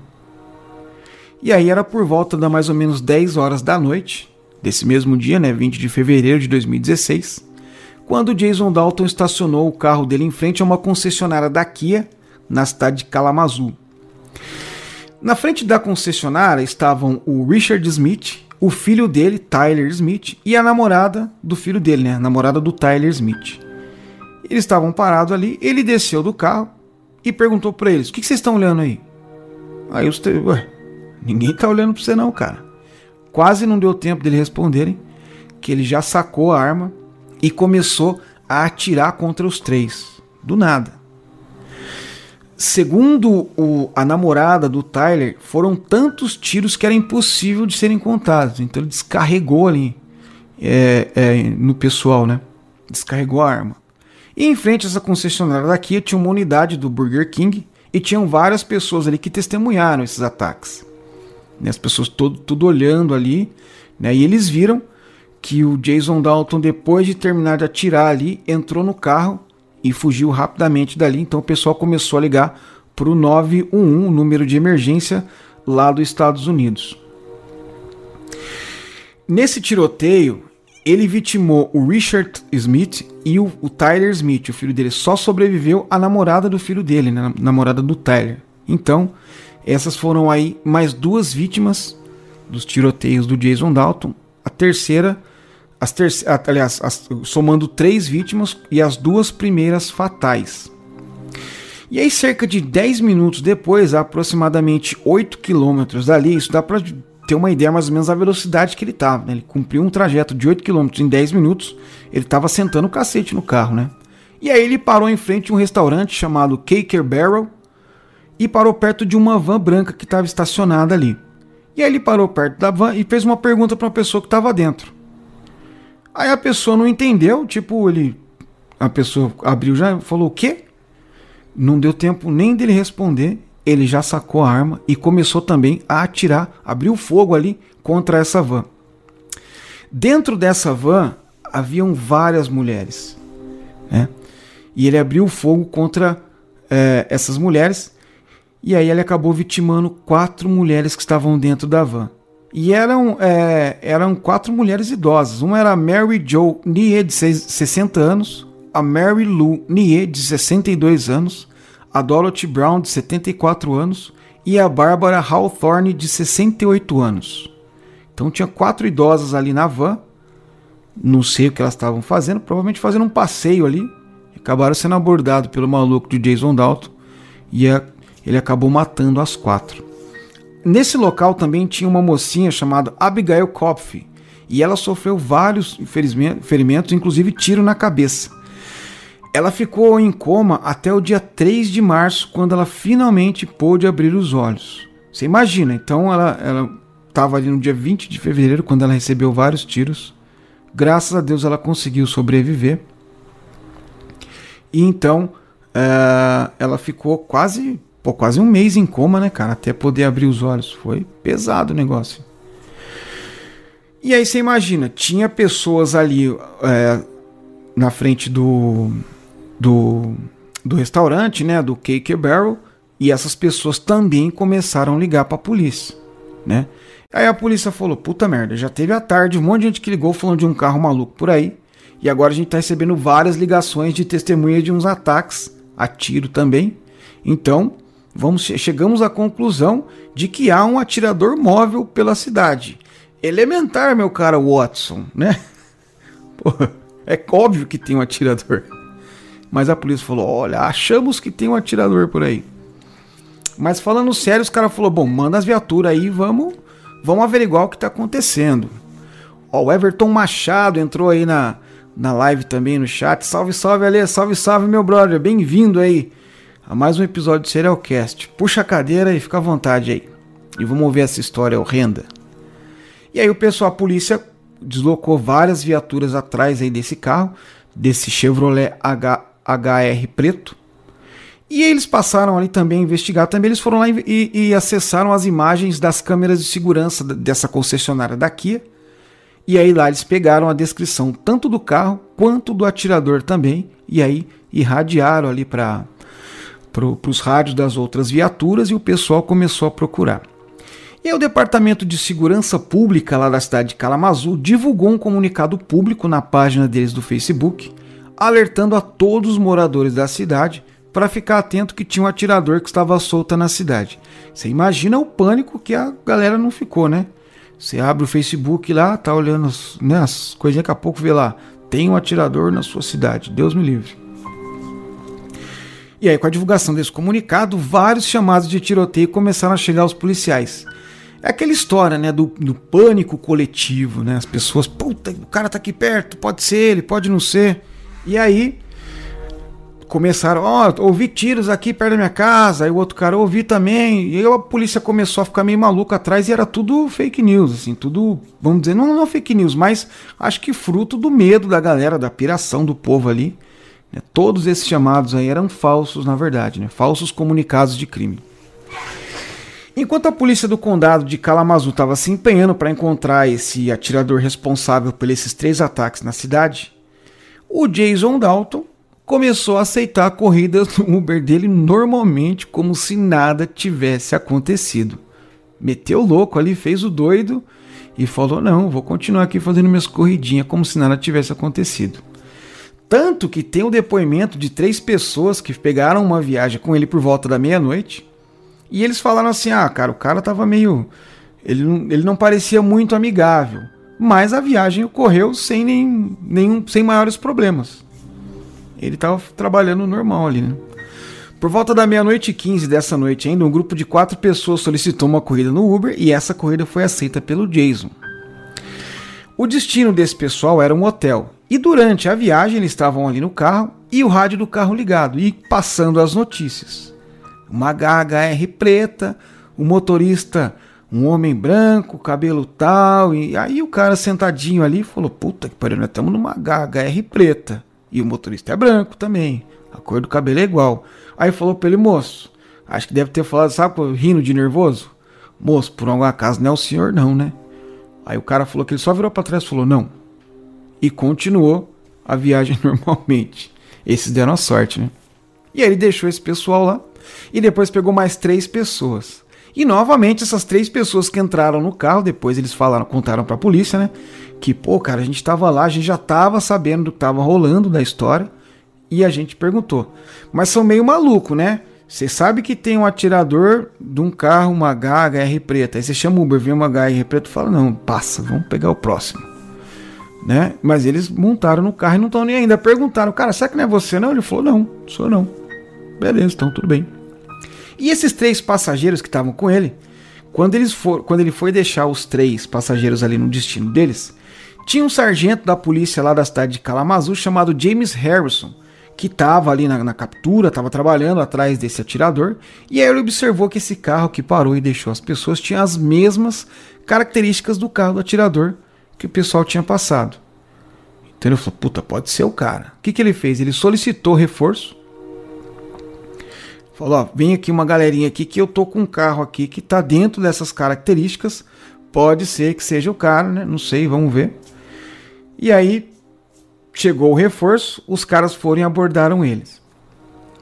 E aí era por volta da mais ou menos 10 horas da noite, desse mesmo dia, né, 20 de fevereiro de 2016, quando Jason Dalton estacionou o carro dele em frente a uma concessionária da Kia na cidade de Kalamazoo. Na frente da concessionária estavam o Richard Smith, o filho dele, Tyler Smith, e a namorada do filho dele, né? A namorada do Tyler Smith. Eles estavam parados ali, ele desceu do carro e perguntou para eles: O que, vocês estão olhando aí? Aí os ué, ninguém tá olhando pra você não, cara. Quase não deu tempo dele responderem que ele já sacou a arma e começou a atirar contra os três. Do nada. Segundo o, a namorada do Tyler, foram tantos tiros que era impossível de serem contados. Então ele descarregou ali é, é, no pessoal, né? Descarregou a arma. E em frente a essa concessionária daqui tinha uma unidade do Burger King e tinham várias pessoas ali que testemunharam esses ataques. E as pessoas todo, tudo olhando ali, né? E eles viram que o Jason Dalton, depois de terminar de atirar ali, entrou no carro e fugiu rapidamente dali. Então o pessoal começou a ligar para o 911, número de emergência lá dos Estados Unidos. Nesse tiroteio, ele vitimou o Richard Smith e o, o, Tyler Smith, o filho dele. Só sobreviveu a namorada do filho dele, né, namorada do Tyler. Então, essas foram aí mais duas vítimas dos tiroteios do Jason Dalton. A terceira as aliás, as... somando três vítimas e as duas primeiras fatais. E aí, cerca de 10 minutos depois, aproximadamente 8 quilômetros dali, isso dá para ter uma ideia mais ou menos da velocidade que ele estava. Né? Ele cumpriu um trajeto de 8 quilômetros em 10 minutos, ele estava sentando o cacete no carro, né? E aí ele parou em frente a um restaurante chamado Caker Barrel e parou perto de uma van branca que estava estacionada ali. E aí ele parou perto da van e fez uma pergunta para uma pessoa que estava dentro. Aí a pessoa não entendeu, tipo, ele. A pessoa abriu já falou o quê? Não deu tempo nem dele responder. Ele já sacou a arma e começou também a atirar, abriu fogo ali contra essa van. Dentro dessa van, haviam várias mulheres. Né? E ele abriu fogo contra é, essas mulheres. E aí ele acabou vitimando quatro mulheres que estavam dentro da van. E eram, é, eram quatro mulheres idosas. Uma era Mary Jo Nie, de 60 anos, a Mary Lou Nie, de 62 anos, a Dorothy Brown, de 74 anos, e a Barbara Hawthorne, de 68 anos. Então tinha quatro idosas ali na van. Não sei o que elas estavam fazendo, provavelmente fazendo um passeio ali. Acabaram sendo abordados pelo maluco de Jason Dalton e a, ele acabou matando as quatro. Nesse local também tinha uma mocinha chamada Abigail Kopf e ela sofreu vários ferimentos, inclusive tiro na cabeça. Ela ficou em coma até o dia 3 de março, quando ela finalmente pôde abrir os olhos. Você imagina, então ela estava ali no dia 20 de fevereiro, quando ela recebeu vários tiros. Graças a Deus ela conseguiu sobreviver. E então uh, ela ficou quase, pô, quase um mês em coma, né, cara? Até poder abrir os olhos. Foi pesado o negócio. E aí você imagina, tinha pessoas ali é, na frente do, do, do restaurante, né, do Cake Barrel, e essas pessoas também começaram a ligar para a polícia, né? Aí a polícia falou: puta merda, já teve à tarde um monte de gente que ligou falando de um carro maluco por aí. E agora a gente está recebendo várias ligações de testemunha de uns ataques a tiro também. Então, vamos chegamos à conclusão de que há um atirador móvel pela cidade. Elementar, meu cara Watson, né? É óbvio que tem um atirador. Mas a polícia falou: olha, achamos que tem um atirador por aí. Mas falando sério, os caras falaram: bom, manda as viaturas aí, vamos, vamos averiguar o que está acontecendo. Ó, o Everton Machado entrou aí na, na live também, no chat. Salve, salve, Ale. Salve, salve, meu brother. Bem-vindo aí a mais um episódio do Serialcast. Puxa a cadeira e fica à vontade aí. E vamos ver essa história horrenda. E aí o pessoal, a polícia deslocou várias viaturas atrás aí desse carro, desse Chevrolet H, HR preto. E eles passaram ali também a investigar. Também eles foram lá e, e acessaram as imagens das câmeras de segurança dessa concessionária da Kia e aí lá eles pegaram a descrição tanto do carro quanto do atirador também, e aí irradiaram ali para pro, os rádios das outras viaturas e o pessoal começou a procurar. E aí o Departamento de Segurança Pública lá da cidade de Kalamazoo divulgou um comunicado público na página deles do Facebook, alertando a todos os moradores da cidade para ficar atento que tinha um atirador que estava solto na cidade. Você imagina o pânico que a galera não ficou, né? Você abre o Facebook lá, tá olhando as, né, as coisinhas, daqui a pouco vê lá, tem um atirador na sua cidade, Deus me livre. E aí, com a divulgação desse comunicado, vários chamados de tiroteio começaram a chegar aos policiais. É aquela história, né, do, do pânico coletivo, né? As pessoas, puta, o cara tá aqui perto, pode ser ele, pode não ser. E aí, começaram, ó, oh, ouvi tiros aqui perto da minha casa, aí o outro cara ouvi também, e aí a polícia começou a ficar meio maluca atrás e era tudo fake news, assim, tudo, vamos dizer, não, não fake news, mas acho que fruto do medo da galera, da piração do povo ali. Né? Todos esses chamados aí eram falsos, na verdade, né? falsos comunicados de crime. Enquanto a polícia do condado de Kalamazoo estava se empenhando para encontrar esse atirador responsável por esses três ataques na cidade, o Jason Dalton começou a aceitar corridas no Uber dele normalmente, como se nada tivesse acontecido. Meteu louco ali, fez o doido e falou: Não, vou continuar aqui fazendo minhas corridinhas como se nada tivesse acontecido. Tanto que tem o um depoimento de três pessoas que pegaram uma viagem com ele por volta da meia-noite e eles falaram assim: Ah, cara, o cara tava meio. Ele não, ele não parecia muito amigável, mas a viagem ocorreu sem, nem, nenhum, sem maiores problemas ele estava trabalhando normal ali, né? Por volta da meia-noite e 15 dessa noite ainda, um grupo de quatro pessoas solicitou uma corrida no Uber e essa corrida foi aceita pelo Jason. O destino desse pessoal era um hotel e durante a viagem eles estavam ali no carro e o rádio do carro ligado e passando as notícias. Uma HHR preta, o motorista um homem branco, cabelo tal, e aí o cara sentadinho ali falou: Puta que pariu, nós estamos numa HHR preta. E o motorista é branco também. A cor do cabelo é igual. Aí falou pra ele, moço, acho que deve ter falado, sabe, rindo de nervoso? Moço, por algum acaso não é o senhor não, né? Aí o cara falou que ele só virou pra trás e falou, não. E continuou a viagem normalmente. Esses deram a sorte, né? E aí ele deixou esse pessoal lá e depois pegou mais três pessoas. E novamente essas três pessoas que entraram no carro, depois eles falaram, contaram para a polícia, né? Que pô, cara, a gente tava lá, a gente já tava sabendo do que tava rolando da história e a gente perguntou. Mas são meio maluco, né? Você sabe que tem um atirador de um carro, uma HHR preta. Aí você chama o Uber, vem uma HHR preta e fala: Não, passa, vamos pegar o próximo. Né? Mas eles montaram no carro e não estão nem ainda. Perguntaram: Cara, será que não é você? Não? Ele falou: Não, sou não. Beleza, então tudo bem. E esses três passageiros que estavam com ele, quando, eles for, quando ele foi deixar os três passageiros ali no destino deles, tinha um sargento da polícia lá da cidade de Kalamazoo chamado James Harrison que estava ali na, na captura, estava trabalhando atrás desse atirador, e aí ele observou que esse carro que parou e deixou as pessoas tinha as mesmas características do carro do atirador que o pessoal tinha passado. Então ele falou: puta, pode ser o cara. O que, que ele fez? Ele solicitou reforço. Falou: ó, vem aqui uma galerinha aqui que eu tô com um carro aqui que tá dentro dessas características. Pode ser que seja o cara, né? Não sei, vamos ver. E aí chegou o reforço, os caras foram e abordaram eles,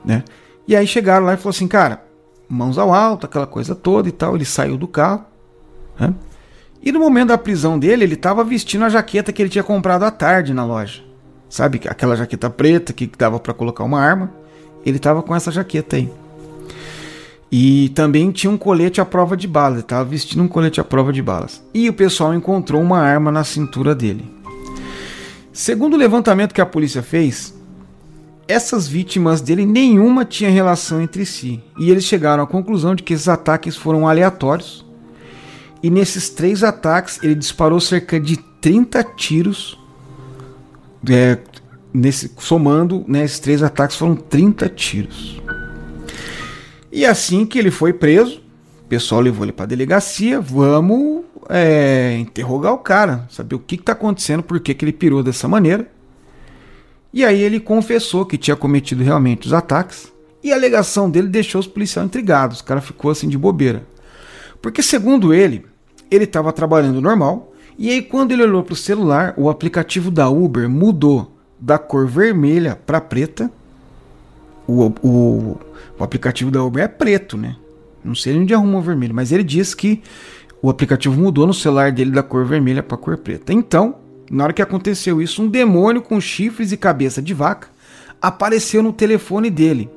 né? E aí chegaram lá e falou assim, cara, mãos ao alto, aquela coisa toda e tal. Ele saiu do carro, né? E no momento da prisão dele, ele estava vestindo a jaqueta que ele tinha comprado à tarde na loja. Sabe, aquela jaqueta preta que dava para colocar uma arma. Ele estava com essa jaqueta aí. E também tinha um colete à prova de balas. Estava vestindo um colete à prova de balas. E o pessoal encontrou uma arma na cintura dele. Segundo o levantamento que a polícia fez, essas vítimas dele nenhuma tinha relação entre si. E eles chegaram à conclusão de que esses ataques foram aleatórios. E nesses três ataques ele disparou cerca de 30 tiros. É, nesse, somando, né, esses três ataques foram 30 tiros. E assim que ele foi preso, o pessoal levou ele para delegacia. Vamos é, interrogar o cara, saber o que está acontecendo, por que, que ele pirou dessa maneira. E aí ele confessou que tinha cometido realmente os ataques. E a alegação dele deixou os policiais intrigados. O cara ficou assim de bobeira. Porque, segundo ele, ele estava trabalhando normal. E aí, quando ele olhou para o celular, o aplicativo da Uber mudou da cor vermelha para preta. O, o, o, aplicativo da Uber é preto, né? Não sei onde arrumou vermelho, mas ele disse que o aplicativo mudou no celular dele da cor vermelha para cor preta. Então, na hora que aconteceu isso, um demônio com chifres e cabeça de vaca apareceu no telefone dele.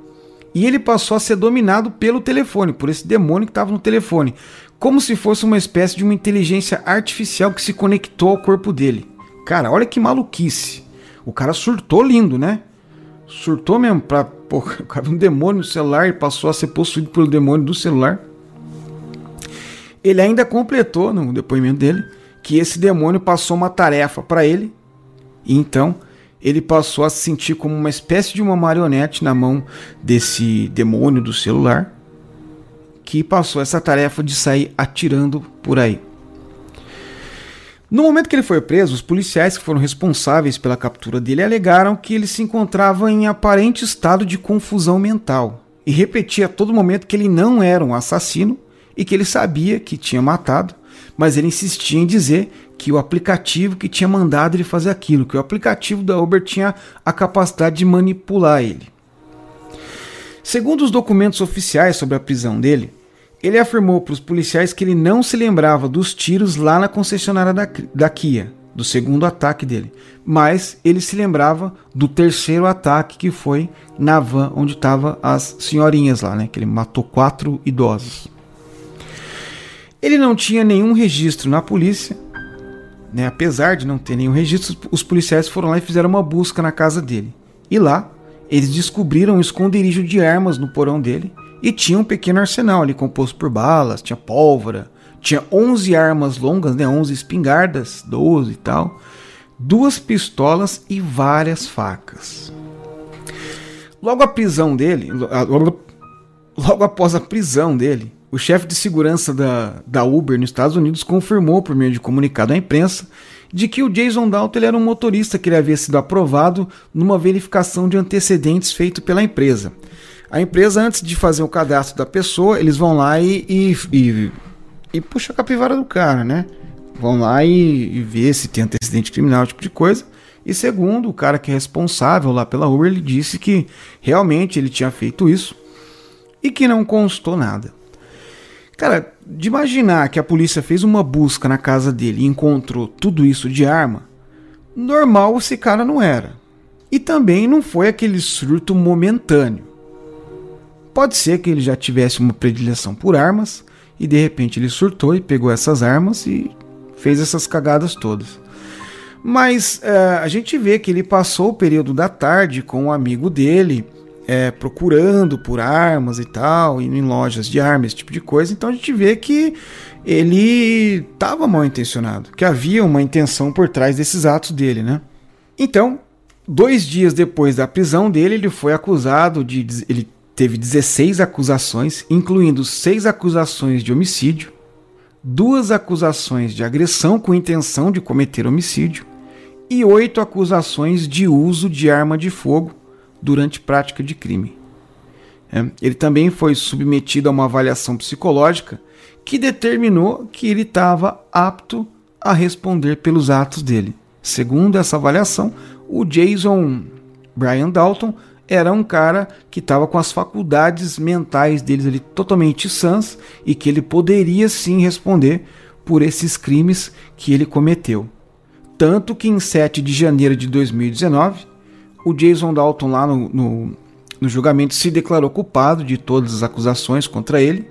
E ele passou a ser dominado pelo telefone, por esse demônio que estava no telefone, como se fosse uma espécie de uma inteligência artificial que se conectou ao corpo dele. Cara, olha que maluquice. O cara surtou lindo, né? Surtou mesmo pra. Pô, o cara um demônio no celular e passou a ser possuído pelo demônio do celular. Ele ainda completou no depoimento dele que esse demônio passou uma tarefa para ele, e então ele passou a se sentir como uma espécie de uma marionete na mão desse demônio do celular, que passou essa tarefa de sair atirando por aí. No momento que ele foi preso, os policiais que foram responsáveis pela captura dele alegaram que ele se encontrava em aparente estado de confusão mental e repetia a todo momento que ele não era um assassino e que ele sabia que tinha matado, mas ele insistia em dizer que o aplicativo que tinha mandado ele fazer aquilo, que o aplicativo da Uber tinha a capacidade de manipular ele. Segundo os documentos oficiais sobre a prisão dele, ele afirmou para os policiais que ele não se lembrava dos tiros lá na concessionária da, da Kia, do segundo ataque dele, mas ele se lembrava do terceiro ataque que foi na van onde estavam as senhorinhas lá, né? Que ele matou quatro idosos. Ele não tinha nenhum registro na polícia, né? apesar de não ter nenhum registro, os policiais foram lá e fizeram uma busca na casa dele. E lá, eles descobriram um esconderijo de armas no porão dele e tinha um pequeno arsenal ali composto por balas, tinha pólvora, tinha 11 armas longas, né? 11 espingardas, 12 e tal, duas pistolas e várias facas. Logo a prisão dele, logo após a prisão dele, o chefe de segurança da, da Uber nos Estados Unidos confirmou por meio de comunicado à imprensa de que o Jason Dalton era um motorista que ele havia sido aprovado numa verificação de antecedentes feito pela empresa. A empresa, antes de fazer o cadastro da pessoa, eles vão lá e, e, e, e puxa a capivara do cara, né? Vão lá e, e ver se tem antecedente criminal, tipo de coisa. E segundo, o cara que é responsável lá pela Uber, ele disse que realmente ele tinha feito isso e que não constou nada. Cara, de imaginar que a polícia fez uma busca na casa dele e encontrou tudo isso de arma, normal esse cara não era. E também não foi aquele surto momentâneo. Pode ser que ele já tivesse uma predileção por armas e de repente ele surtou e pegou essas armas e fez essas cagadas todas. Mas é, a gente vê que ele passou o período da tarde com um amigo dele é, procurando por armas e tal, indo em lojas de armas, esse tipo de coisa. Então a gente vê que ele estava mal intencionado, que havia uma intenção por trás desses atos dele, né? Então, dois dias depois da prisão dele, ele foi acusado de. Ele teve 16 acusações, incluindo seis acusações de homicídio, duas acusações de agressão com intenção de cometer homicídio e oito acusações de uso de arma de fogo durante prática de crime. É, ele também foi submetido a uma avaliação psicológica que determinou que ele estava apto a responder pelos atos dele. Segundo essa avaliação, o Jason Brian Dalton era um cara que estava com as faculdades mentais deles ali totalmente sãs e que ele poderia sim responder por esses crimes que ele cometeu. Tanto que em 7 de janeiro de 2019, o Jason Dalton lá no, no, no julgamento se declarou culpado de todas as acusações contra ele.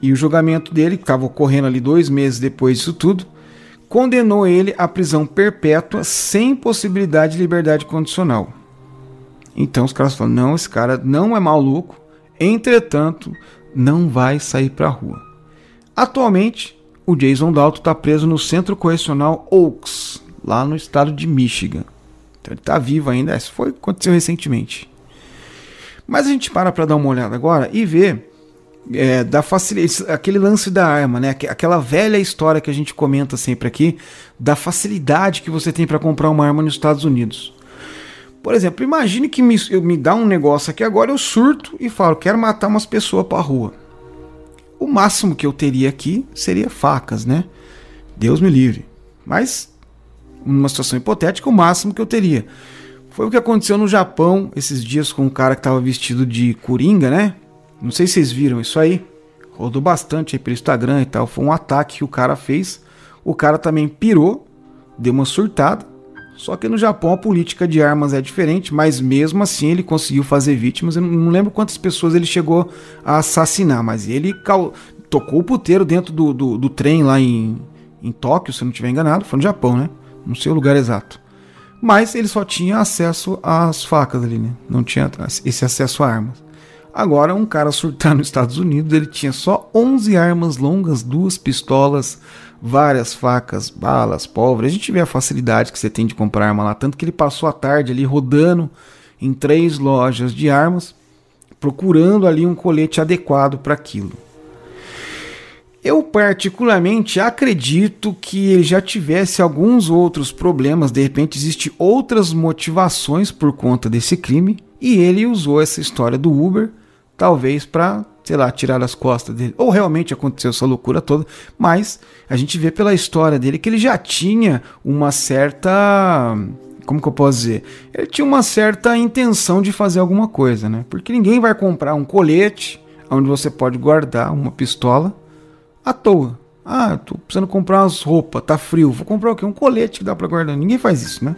E o julgamento dele, que estava ocorrendo ali dois meses depois disso tudo, condenou ele à prisão perpétua sem possibilidade de liberdade condicional. Então os caras falam: não, esse cara não é maluco, entretanto, não vai sair para a rua. Atualmente, o Jason Dalton está preso no Centro Correcional Oaks, lá no estado de Michigan. Então ele está vivo ainda. Isso foi aconteceu recentemente. Mas a gente para para dar uma olhada agora e ver é, da facilidade, aquele lance da arma, né? Aquela velha história que a gente comenta sempre aqui da facilidade que você tem para comprar uma arma nos Estados Unidos. Por exemplo, imagine que me, eu me dá um negócio aqui agora, eu surto e falo, quero matar umas pessoas para rua. O máximo que eu teria aqui seria facas, né? Deus me livre. Mas numa situação hipotética, o máximo que eu teria. Foi o que aconteceu no Japão esses dias com um cara que estava vestido de coringa, né? Não sei se vocês viram isso aí. Rodou bastante aí pelo Instagram e tal. Foi um ataque que o cara fez. O cara também pirou, deu uma surtada. Só que no Japão a política de armas é diferente, mas mesmo assim ele conseguiu fazer vítimas. Eu não lembro quantas pessoas ele chegou a assassinar, mas ele tocou o puteiro dentro do, do, do trem lá em, em Tóquio, se eu não estiver enganado. Foi no Japão, né? Não sei o lugar exato. Mas ele só tinha acesso às facas ali, né? Não tinha esse acesso a armas. Agora, um cara surtar nos Estados Unidos, ele tinha só 11 armas longas, duas pistolas, várias facas, balas, pólvora. A gente vê a facilidade que você tem de comprar arma lá, tanto que ele passou a tarde ali rodando em três lojas de armas, procurando ali um colete adequado para aquilo. Eu particularmente acredito que ele já tivesse alguns outros problemas, de repente existe outras motivações por conta desse crime e ele usou essa história do Uber talvez para, sei lá, tirar as costas dele. Ou realmente aconteceu essa loucura toda, mas a gente vê pela história dele que ele já tinha uma certa como que eu posso dizer? Ele tinha uma certa intenção de fazer alguma coisa, né? Porque ninguém vai comprar um colete onde você pode guardar uma pistola à toa. Ah, tô precisando comprar umas roupas, tá frio. Vou comprar o quê? Um colete que dá para guardar. Ninguém faz isso, né?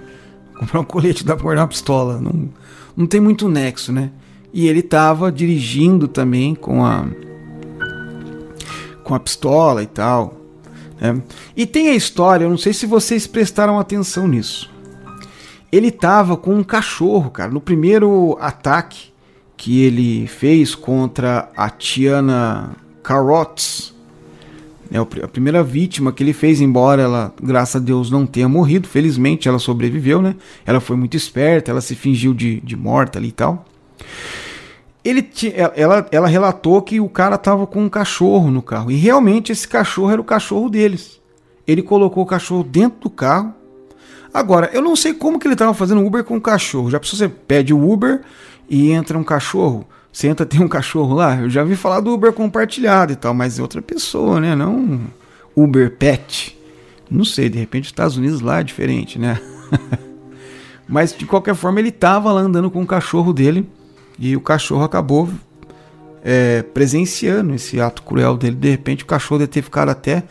Comprar um colete que dá pra guardar uma pistola. Não, não tem muito nexo, né? E ele tava dirigindo também com a com a pistola e tal. Né? E tem a história, eu não sei se vocês prestaram atenção nisso. Ele tava com um cachorro, cara, no primeiro ataque que ele fez contra a Tiana Carrots, é a primeira vítima que ele fez, embora ela, graças a Deus, não tenha morrido, felizmente ela sobreviveu, né? Ela foi muito esperta, ela se fingiu de, de morta ali e tal. Ele ela, ela relatou que o cara tava com um cachorro no carro, e realmente esse cachorro era o cachorro deles. Ele colocou o cachorro dentro do carro. Agora, eu não sei como que ele tava fazendo Uber com o cachorro. Já pensou, você pede o Uber e entra um cachorro? Senta, tem um cachorro lá. Eu já vi falar do Uber compartilhado e tal, mas é outra pessoa, né? Não Uber Pet. Não sei, de repente os Estados Unidos lá é diferente, né? Mas de qualquer forma, ele tava lá andando com o cachorro dele e o cachorro acabou é, presenciando esse ato cruel dele. De repente, o cachorro deve ter ficado até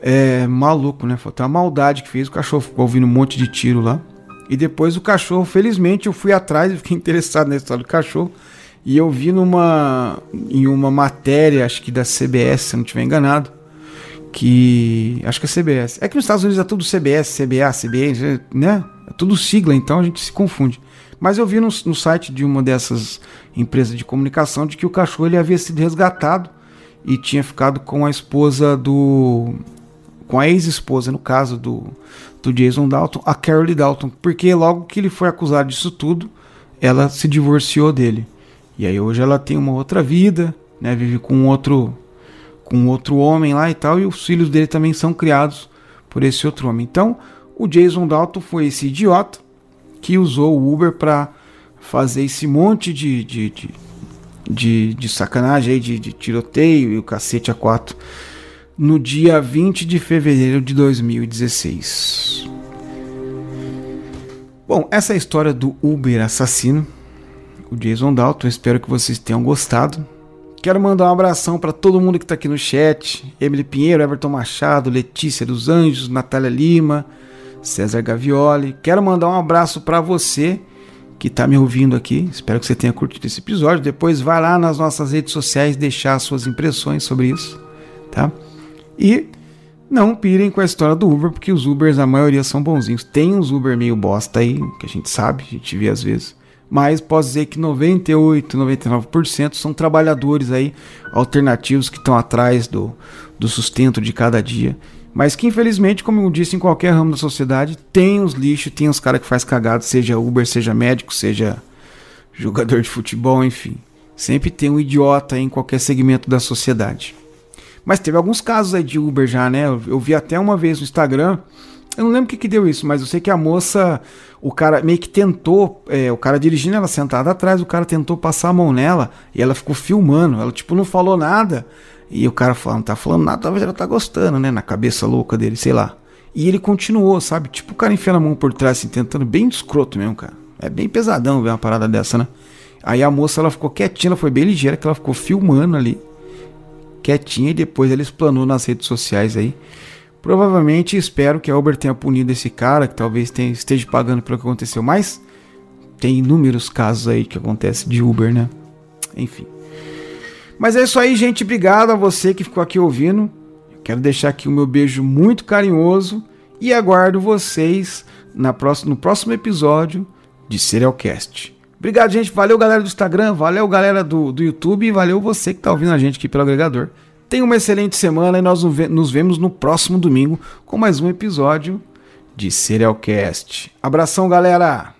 é, maluco, né? Foi até uma maldade que fez. O cachorro ficou ouvindo um monte de tiro lá. E depois o cachorro, felizmente, eu fui atrás e fiquei interessado na história do cachorro. E eu vi numa em uma matéria, acho que da CBS, se não estiver enganado, que acho que é CBS. É que nos Estados Unidos é tudo CBS, CBA, CBN, né? É tudo sigla, então a gente se confunde. Mas eu vi no, no site de uma dessas empresas de comunicação de que o cachorro ele havia sido resgatado e tinha ficado com a esposa do com a ex-esposa, no caso do, do Jason Dalton, a Carole Dalton, porque logo que ele foi acusado disso tudo, ela se divorciou dele. E aí hoje ela tem uma outra vida, né, vive com outro com outro homem lá e tal, e os filhos dele também são criados por esse outro homem. Então, o Jason Dalton foi esse idiota que usou o Uber para fazer esse monte de, de, de, de, de sacanagem aí, de, de tiroteio e o cacete a quatro no dia 20 de fevereiro de 2016. Bom, essa é história do Uber assassino, o Jason Dalton. Espero que vocês tenham gostado. Quero mandar um abração para todo mundo que está aqui no chat: Emily Pinheiro, Everton Machado, Letícia dos Anjos, Natália Lima, César Gavioli. Quero mandar um abraço para você que está me ouvindo aqui. Espero que você tenha curtido esse episódio. Depois vai lá nas nossas redes sociais deixar suas impressões sobre isso, tá? E não pirem com a história do Uber, porque os Ubers, a maioria são bonzinhos. Tem uns Uber meio bosta aí, que a gente sabe, a gente vê às vezes. Mas posso dizer que 98, 99% são trabalhadores aí alternativos que estão atrás do, do sustento de cada dia. Mas que infelizmente, como eu disse, em qualquer ramo da sociedade, tem os lixos, tem os caras que faz cagado, seja Uber, seja médico, seja jogador de futebol, enfim. Sempre tem um idiota em qualquer segmento da sociedade. Mas teve alguns casos aí de Uber já, né? Eu, eu vi até uma vez no Instagram. Eu não lembro o que, que deu isso, mas eu sei que a moça, o cara meio que tentou, é, o cara dirigindo ela sentada atrás, o cara tentou passar a mão nela e ela ficou filmando. Ela, tipo, não falou nada. E o cara falou, não tá falando nada, talvez ela tá gostando, né? Na cabeça louca dele, sei lá. E ele continuou, sabe? Tipo o cara enfiando a mão por trás, assim, tentando, bem escroto mesmo, cara. É bem pesadão ver uma parada dessa, né? Aí a moça, ela ficou quietinha, ela foi bem ligeira, que ela ficou filmando ali quietinha e depois ele explanou nas redes sociais aí. Provavelmente espero que a Uber tenha punido esse cara, que talvez tenha, esteja pagando pelo que aconteceu, mas tem inúmeros casos aí que acontece de Uber, né? Enfim. Mas é isso aí, gente. Obrigado a você que ficou aqui ouvindo. quero deixar aqui o meu beijo muito carinhoso e aguardo vocês na próxima, no próximo episódio de Serialcast. Obrigado, gente. Valeu, galera do Instagram. Valeu, galera do, do YouTube. E valeu você que está ouvindo a gente aqui pelo agregador. Tenha uma excelente semana e nós nos vemos no próximo domingo com mais um episódio de Serialcast. Abração, galera!